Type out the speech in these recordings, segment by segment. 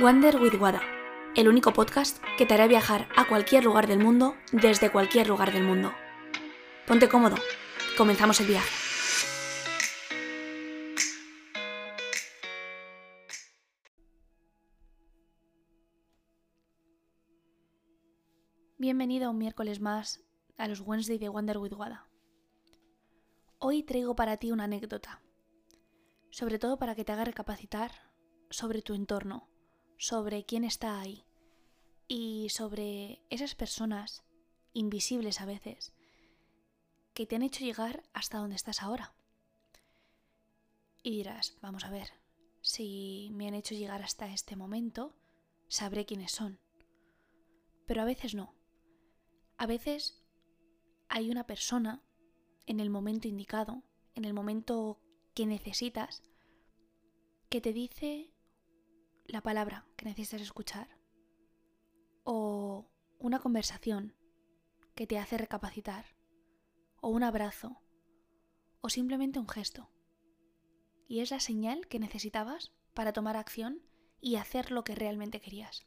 Wander with Wada, el único podcast que te hará viajar a cualquier lugar del mundo desde cualquier lugar del mundo. Ponte cómodo, comenzamos el viaje. Bienvenido un miércoles más a los Wednesday de Wander with Wada. Hoy traigo para ti una anécdota, sobre todo para que te haga recapacitar sobre tu entorno, sobre quién está ahí y sobre esas personas invisibles a veces que te han hecho llegar hasta donde estás ahora. Y dirás, vamos a ver, si me han hecho llegar hasta este momento, sabré quiénes son. Pero a veces no. A veces hay una persona en el momento indicado, en el momento que necesitas, que te dice la palabra que necesitas escuchar o una conversación que te hace recapacitar o un abrazo o simplemente un gesto. Y es la señal que necesitabas para tomar acción y hacer lo que realmente querías.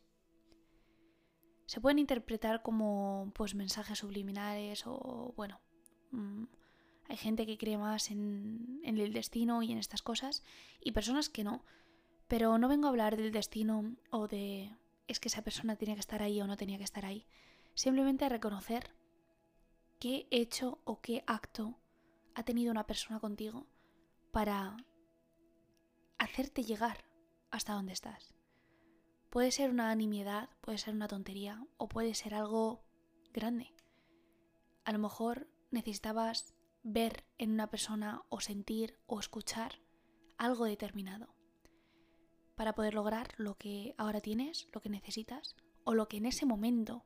Se pueden interpretar como pues mensajes subliminales o bueno, mm, hay gente que cree más en, en el destino y en estas cosas y personas que no. Pero no vengo a hablar del destino o de es que esa persona tenía que estar ahí o no tenía que estar ahí. Simplemente a reconocer qué hecho o qué acto ha tenido una persona contigo para hacerte llegar hasta donde estás. Puede ser una nimiedad, puede ser una tontería o puede ser algo grande. A lo mejor necesitabas ver en una persona o sentir o escuchar algo determinado para poder lograr lo que ahora tienes, lo que necesitas o lo que en ese momento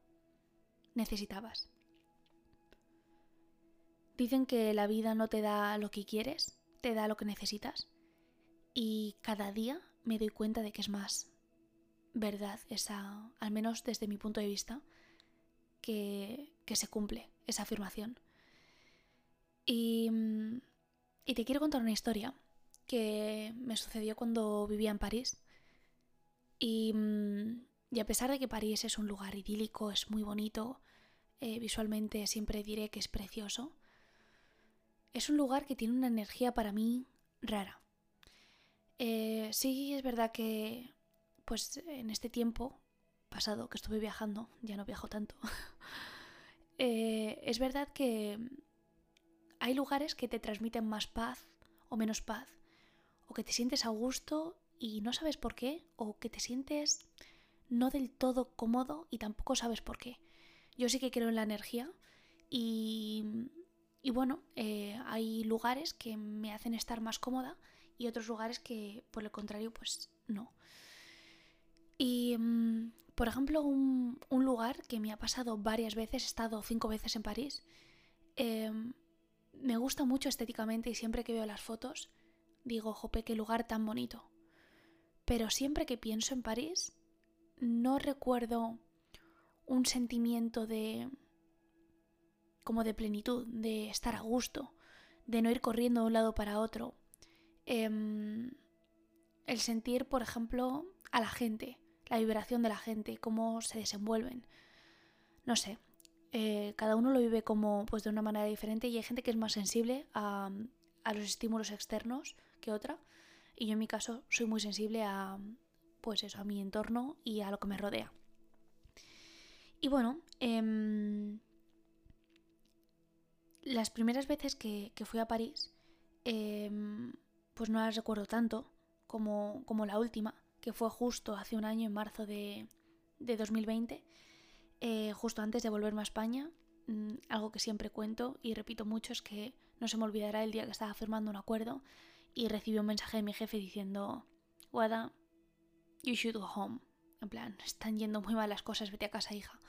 necesitabas. Dicen que la vida no te da lo que quieres, te da lo que necesitas. Y cada día me doy cuenta de que es más verdad esa, al menos desde mi punto de vista, que, que se cumple esa afirmación. Y, y te quiero contar una historia que me sucedió cuando vivía en París. Y, mm, y, a pesar de que París es un lugar idílico, es muy bonito, eh, visualmente siempre diré que es precioso, es un lugar que tiene una energía para mí rara. Eh, sí, es verdad que pues en este tiempo pasado que estuve viajando, ya no viajo tanto, eh, es verdad que hay lugares que te transmiten más paz o menos paz o que te sientes a gusto y no sabes por qué, o que te sientes no del todo cómodo y tampoco sabes por qué. Yo sí que creo en la energía y, y bueno, eh, hay lugares que me hacen estar más cómoda y otros lugares que por el contrario pues no. Y mm, por ejemplo, un, un, lugar que me ha pasado varias veces, he estado cinco veces en París, eh, me gusta mucho estéticamente y siempre que veo las fotos digo, jope, qué lugar tan bonito. Pero siempre que pienso en París, no recuerdo un sentimiento de... como de plenitud, de estar a gusto, de no ir corriendo de un lado para otro. Eh, el sentir, por ejemplo, a la gente, la vibración de la gente, cómo se desenvuelven. No sé, eh, cada uno lo vive como pues de una manera diferente y hay gente que es más sensible a, a los estímulos externos que otra. Y yo en mi caso soy muy sensible a, pues eso, a mi entorno y a lo que me rodea. Y bueno, eh, las primeras veces que, que fui a París, eh, pues no las recuerdo tanto como, como, la última, que fue justo hace un año, en marzo de, de 2020, eh, justo antes de volverme a España. Mm, algo que siempre cuento y repito mucho es que no se me olvidará el día que estaba firmando un acuerdo y recibí un mensaje de mi jefe diciendo, Wada, you should go home. En plan, están yendo muy mal las cosas, vete a casa, hija.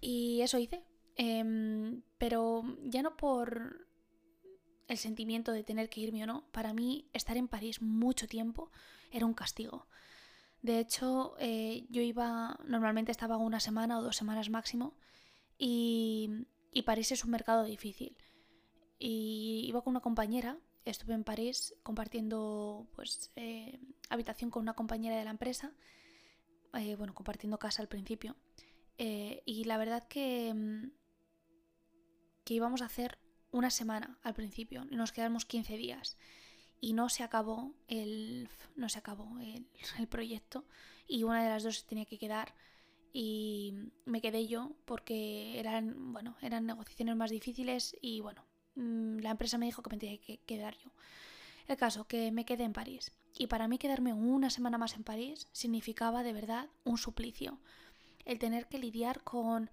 Y eso hice. Eh, pero ya no por el sentimiento de tener que irme o no, para mí estar en París mucho tiempo era un castigo. De hecho, eh, yo iba, normalmente estaba una semana o dos semanas máximo, y París es un mercado difícil. Y iba con una compañera estuve en París compartiendo pues, eh, habitación con una compañera de la empresa eh, bueno, compartiendo casa al principio. Eh, y la verdad que, mm, que íbamos a hacer una semana al principio nos quedamos 15 días y no se acabó el no se acabó el, el, proyecto y una de las dos se tenía que quedar y me quedé yo porque eran bueno eran negociaciones más difíciles y bueno mm, la empresa me dijo que me tenía que quedar yo. El caso que me quedé en París. Y para mí quedarme una semana más en París significaba de verdad un suplicio. El tener que lidiar con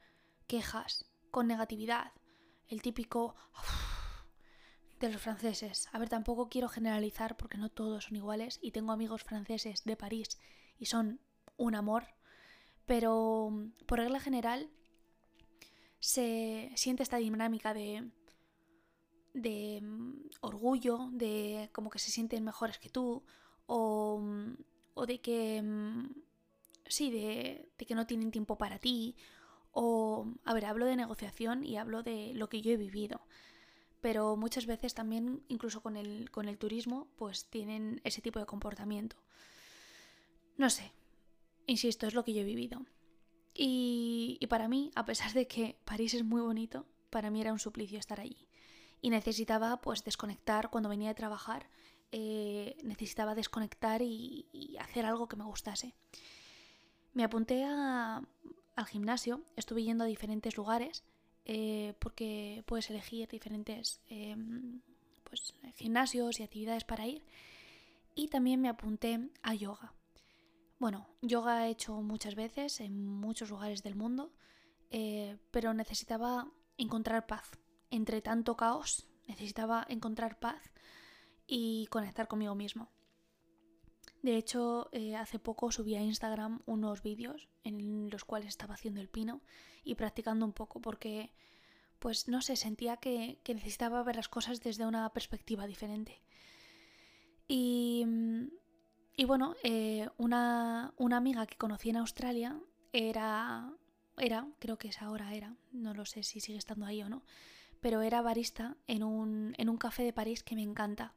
quejas con negatividad el típico de los franceses. A ver, tampoco quiero generalizar porque no todos son iguales y tengo amigos franceses de París y son un amor, pero por regla general se siente esta dinámica de de mm, orgullo, de como que se sienten mejores que tú o, o de que mm, sí, de, de que no tienen tiempo para ti o, a ver, hablo de negociación y hablo de lo que yo he vivido. Pero muchas veces también, incluso con el, con el turismo, pues tienen ese tipo de comportamiento. No sé, insisto, es lo que yo he vivido. Y, y para mí, a pesar de que París es muy bonito, para mí era un suplicio estar allí. Y necesitaba pues desconectar cuando venía de trabajar, eh, necesitaba desconectar y, hacer algo que me gustase. Me apunté al gimnasio, estuve yendo a diferentes lugares eh, porque puedes elegir diferentes em, pues, gimnasios y actividades para ir. Y también me apunté a yoga. Bueno, yoga he hecho muchas veces en muchos lugares del mundo, eh, pero necesitaba encontrar paz. Entre tanto caos, necesitaba encontrar paz y conectar conmigo mismo. De hecho, eh, hace poco subí a Instagram unos vídeos en los cuales estaba haciendo el pino y practicando un poco porque, pues no sé, sentía que, necesitaba ver las cosas desde una perspectiva diferente. Y, y bueno, eh, una, una, amiga que conocí en Australia era, era, creo que es ahora era, no lo sé si sigue estando ahí o no, pero era barista en un, en un café de París que me encanta.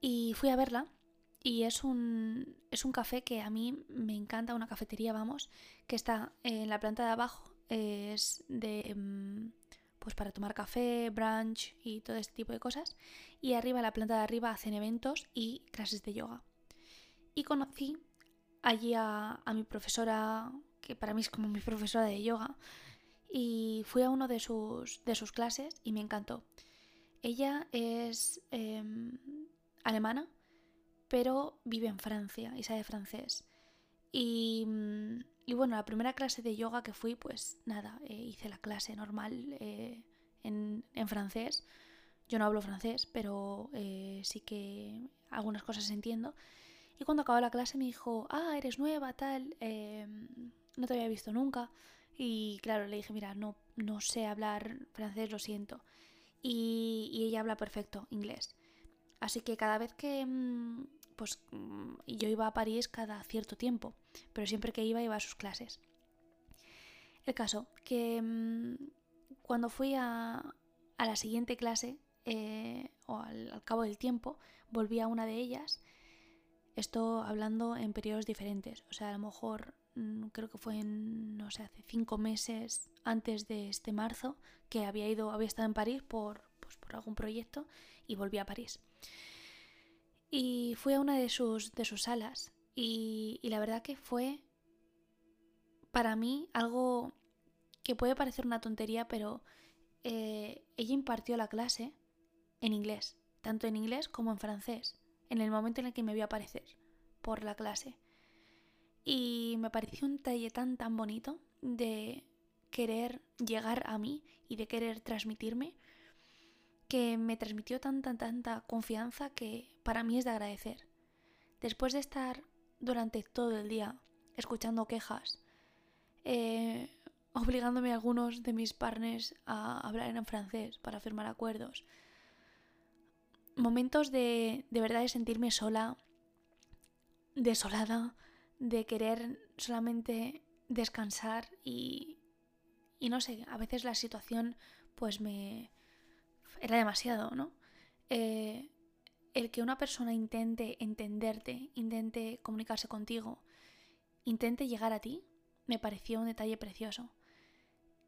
Y fui a verla y es un, es un café que a mí me encanta, una cafetería, vamos, que está en la planta de abajo. Es de. Mm, pues para tomar café, brunch y todo este tipo de cosas. Y arriba, en la planta de arriba, hacen eventos y clases de yoga. Y conocí allí a, mi profesora, que para mí es como mi profesora de yoga, y fui a uno de sus, de sus clases y me encantó. Ella es em, alemana pero vive en Francia y sabe francés. Y, y bueno, la primera clase de yoga que fui, pues nada, eh, hice la clase normal eh, en, en, francés. Yo no hablo francés, pero eh, sí que algunas cosas entiendo. Y cuando acabó la clase me dijo, ah, eres nueva, tal, no te había visto nunca. Y claro, le dije, mira, no, no sé hablar francés, lo siento. Y, ella habla perfecto inglés. Así que cada vez que, mm, pues mm, yo iba a París cada cierto tiempo, pero siempre que iba iba a sus clases. El caso, que mm, cuando fui a, la siguiente clase, eh, o al, cabo del tiempo, volví a una de ellas, esto hablando en periodos diferentes, o sea, a lo mejor creo que fue en, no sé, hace cinco meses antes de este marzo, que había ido, había estado en París por, pues, por algún proyecto y volví a París. Y fui a una de sus, de sus salas y, la verdad que fue para mí algo que puede parecer una tontería, pero eh, ella impartió la clase en inglés, tanto en inglés como en francés, en el momento en el que me vio aparecer por la clase. Y me pareció un talle tan tan bonito de querer llegar a mí y de querer transmitirme que me transmitió tanta, tanta confianza que para mí es de agradecer. Después de estar durante todo el día escuchando quejas, eh, obligándome a algunos de mis partners a hablar en francés para firmar acuerdos, momentos de, de verdad de sentirme sola, desolada, de querer solamente descansar y, y no sé, a veces la situación pues me, era demasiado, ¿no? Eh, el que una persona intente entenderte, intente comunicarse contigo, intente llegar a ti me pareció un detalle precioso.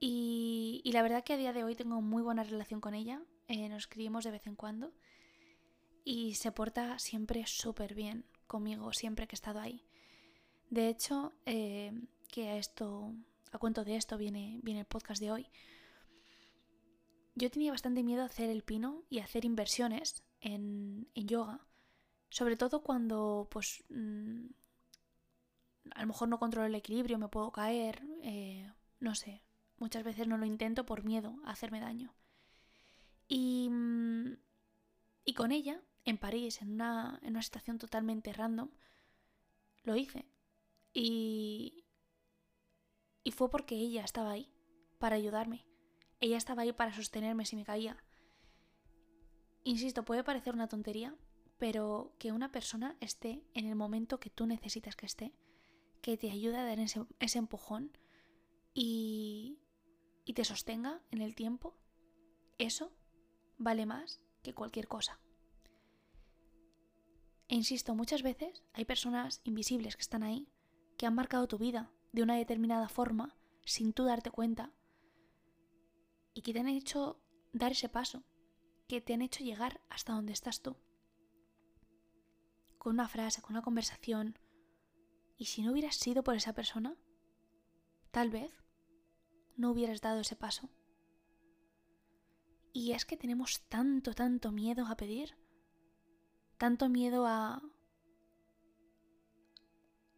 Y, la verdad que a día de hoy tengo muy buena relación con ella, eh, nos escribimos de vez en cuando y se porta siempre súper bien conmigo, siempre que he estado ahí. De hecho, eh, que a esto, a cuento de esto viene, viene el podcast de hoy, yo tenía bastante miedo a hacer el pino y hacer inversiones en, yoga, sobre todo cuando pues mm, a lo mejor no controlo el equilibrio, me puedo caer, eh, no sé, muchas veces no lo intento por miedo a hacerme daño. Y, mm, y con ella, en París, en una, en una situación totalmente random, lo hice. Y, y fue porque ella estaba ahí para ayudarme. Ella estaba ahí para sostenerme si me caía. Insisto, puede parecer una tontería, pero que una persona esté en el momento que tú necesitas que esté, que te ayude a dar ese, empujón y, y te sostenga en el tiempo, eso vale más que cualquier cosa. E insisto, muchas veces hay personas invisibles que están ahí, que han marcado tu vida de una determinada forma sin tú darte cuenta y que te han hecho dar ese paso, que te han hecho llegar hasta donde estás tú. Con una frase, con una conversación, y si no hubieras sido por esa persona, tal vez no hubieras dado ese paso. Y es que tenemos tanto, tanto miedo a pedir, tanto miedo a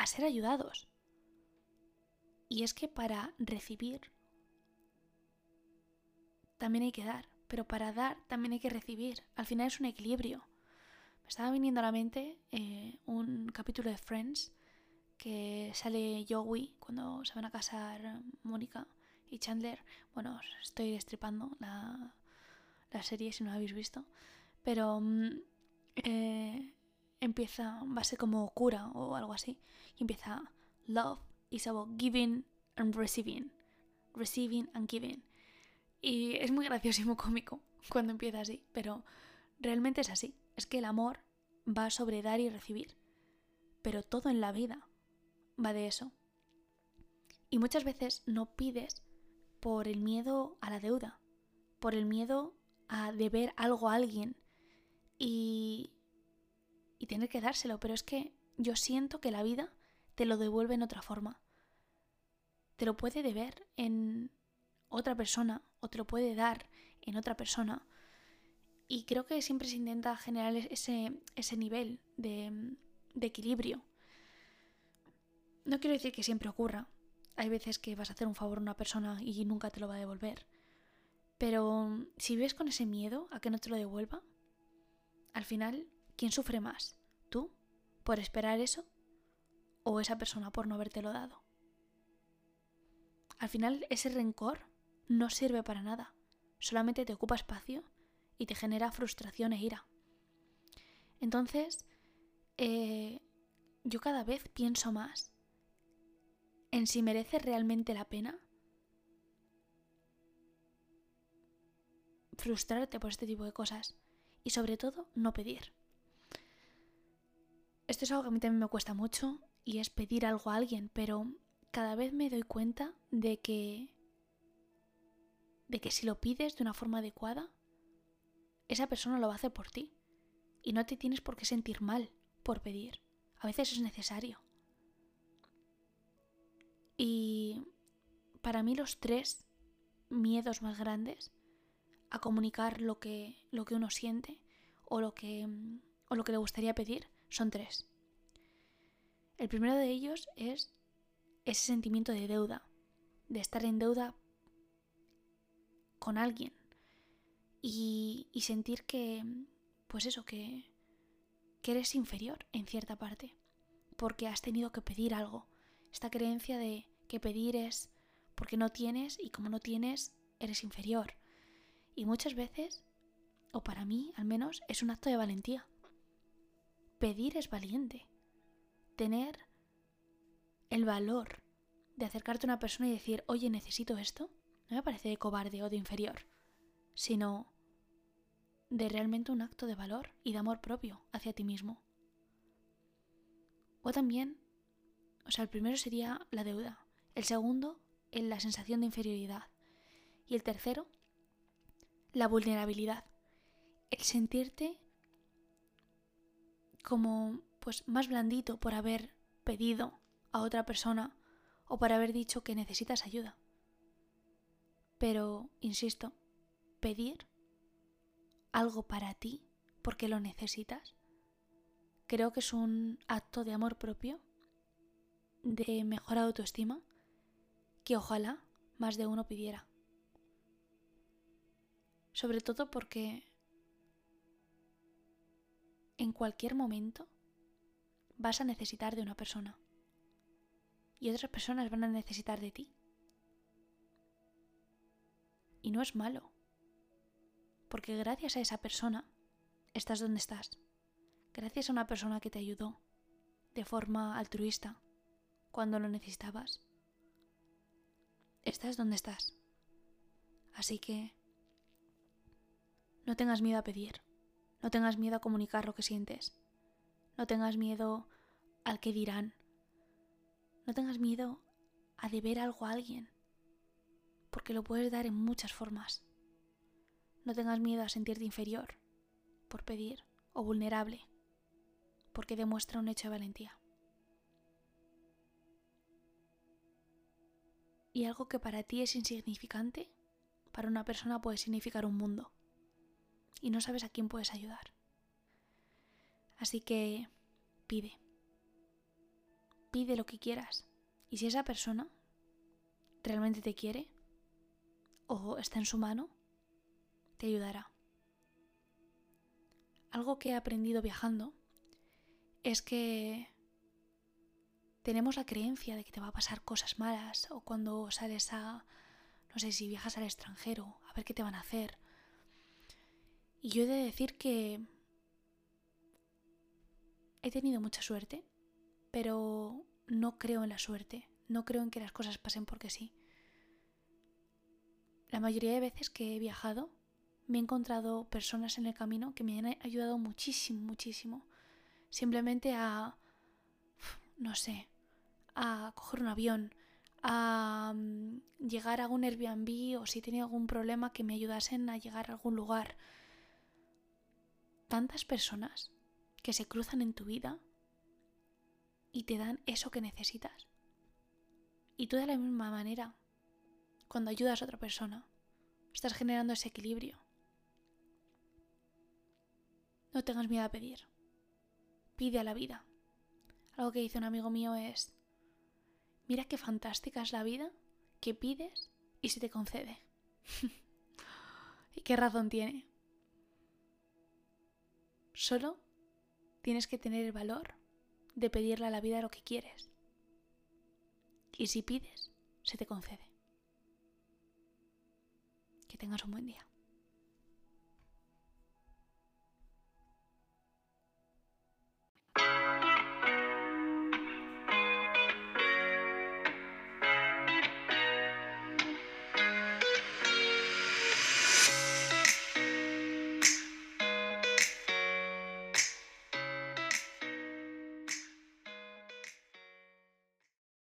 a ser ayudados. Y es que para recibir también hay que dar, pero para dar también hay que recibir. Al final es un equilibrio. Me estaba viniendo a la mente eh, un capítulo de Friends que sale Joey cuando se van a casar Mónica y Chandler. Bueno, estoy destripando la, la serie si no la habéis visto. Pero mm, eh, empieza, va a ser como cura o algo así. Y empieza Love is about giving and receiving. Receiving and giving. Y es muy muy cómico cuando empieza así. Pero realmente es así. Es que el amor va sobre dar y recibir. Pero todo en la vida va de eso. Y muchas veces no pides por el miedo a la deuda, por el miedo a deber algo a alguien y, y tener que dárselo, pero es que yo siento que la vida te lo devuelve en otra forma. Te lo puede deber en otra persona o te lo puede dar en otra persona. Y creo que siempre se intenta generar ese, ese nivel de, de equilibrio no quiero decir que siempre ocurra. Hay veces que vas a hacer un favor a una persona y nunca te lo va a devolver. Pero si vives con ese miedo a que no te lo devuelva, al final, ¿quién sufre más? ¿Tú por esperar eso? ¿O esa persona por no habértelo dado? Al final, ese rencor no sirve para nada. Solamente te ocupa espacio y te genera frustración e ira. Entonces, eh, yo cada vez pienso más en si merece realmente la pena frustrarte por este tipo de cosas y sobre todo no pedir. Esto es algo que a mí también me cuesta mucho y es pedir algo a alguien, pero cada vez me doy cuenta de que de que si lo pides de una forma adecuada, esa persona lo va a hacer por ti y no te tienes por qué sentir mal por pedir. A veces es necesario. Y para mí los tres miedos más grandes a comunicar lo que, lo que uno siente o lo que, o lo que le gustaría pedir son tres. El primero de ellos es ese sentimiento de deuda, de estar en deuda con alguien y, sentir que, pues eso, que, que eres inferior en cierta parte, porque has tenido que pedir algo. Esta creencia de que pedir es porque no tienes y como no tienes, eres inferior. Y muchas veces, o para mí al menos, es un acto de valentía. Pedir es valiente. Tener el valor de acercarte a una persona y decir, oye, necesito esto, no me parece de cobarde o de inferior, sino de realmente un acto de valor y de amor propio hacia ti mismo. O también O sea, el primero sería la deuda. El segundo, la sensación de inferioridad. Y el tercero, la vulnerabilidad. El sentirte como pues más blandito por haber pedido a otra persona o por haber dicho que necesitas ayuda. Pero, insisto, pedir algo para ti porque lo necesitas, creo que es un acto de amor propio, de mejor autoestima, que ojalá más de uno pidiera. Sobre todo porque en cualquier momento vas a necesitar de una persona y otras personas van a necesitar de ti. Y no es malo, porque gracias a esa persona estás donde estás. Gracias a una persona que te ayudó de forma altruista cuando lo necesitabas. Estás donde estás. Así que no tengas miedo a pedir. No tengas miedo a comunicar lo que sientes. No tengas miedo al que dirán. No tengas miedo a deber algo a alguien. Porque lo puedes dar en muchas formas. No tengas miedo a sentirte inferior por pedir o vulnerable porque demuestra un hecho de valentía. Y algo que para ti es insignificante, para una persona puede significar un mundo y no sabes a quién puedes ayudar. Así que pide. Pide lo que quieras. Y si esa persona realmente te quiere o está en su mano, te ayudará. Algo que he aprendido viajando es que tenemos la creencia de que te va a pasar cosas malas o cuando sales a, no sé si viajas al extranjero, a ver qué te van a hacer, y yo he de decir que he tenido mucha suerte, pero no creo en la suerte, no creo en que las cosas pasen porque sí. La mayoría de veces que he viajado me he encontrado personas en el camino que me han ayudado muchísimo, muchísimo. Simplemente a, no sé, a coger un avión, a mm, llegar a un Airbnb o si tenía algún problema que me ayudasen a llegar a algún lugar tantas personas que se cruzan en tu vida y te dan eso que necesitas. Y tú de la misma manera, cuando ayudas a otra persona, estás generando ese equilibrio. No tengas miedo a pedir. Pide a la vida. Algo que dice un amigo mío es, mira qué fantástica es la vida que pides y se te concede. ¿Y qué razón tiene? Solo tienes que tener el valor de pedirle a la vida lo que quieres. Y si pides, se te concede. Que tengas un buen día.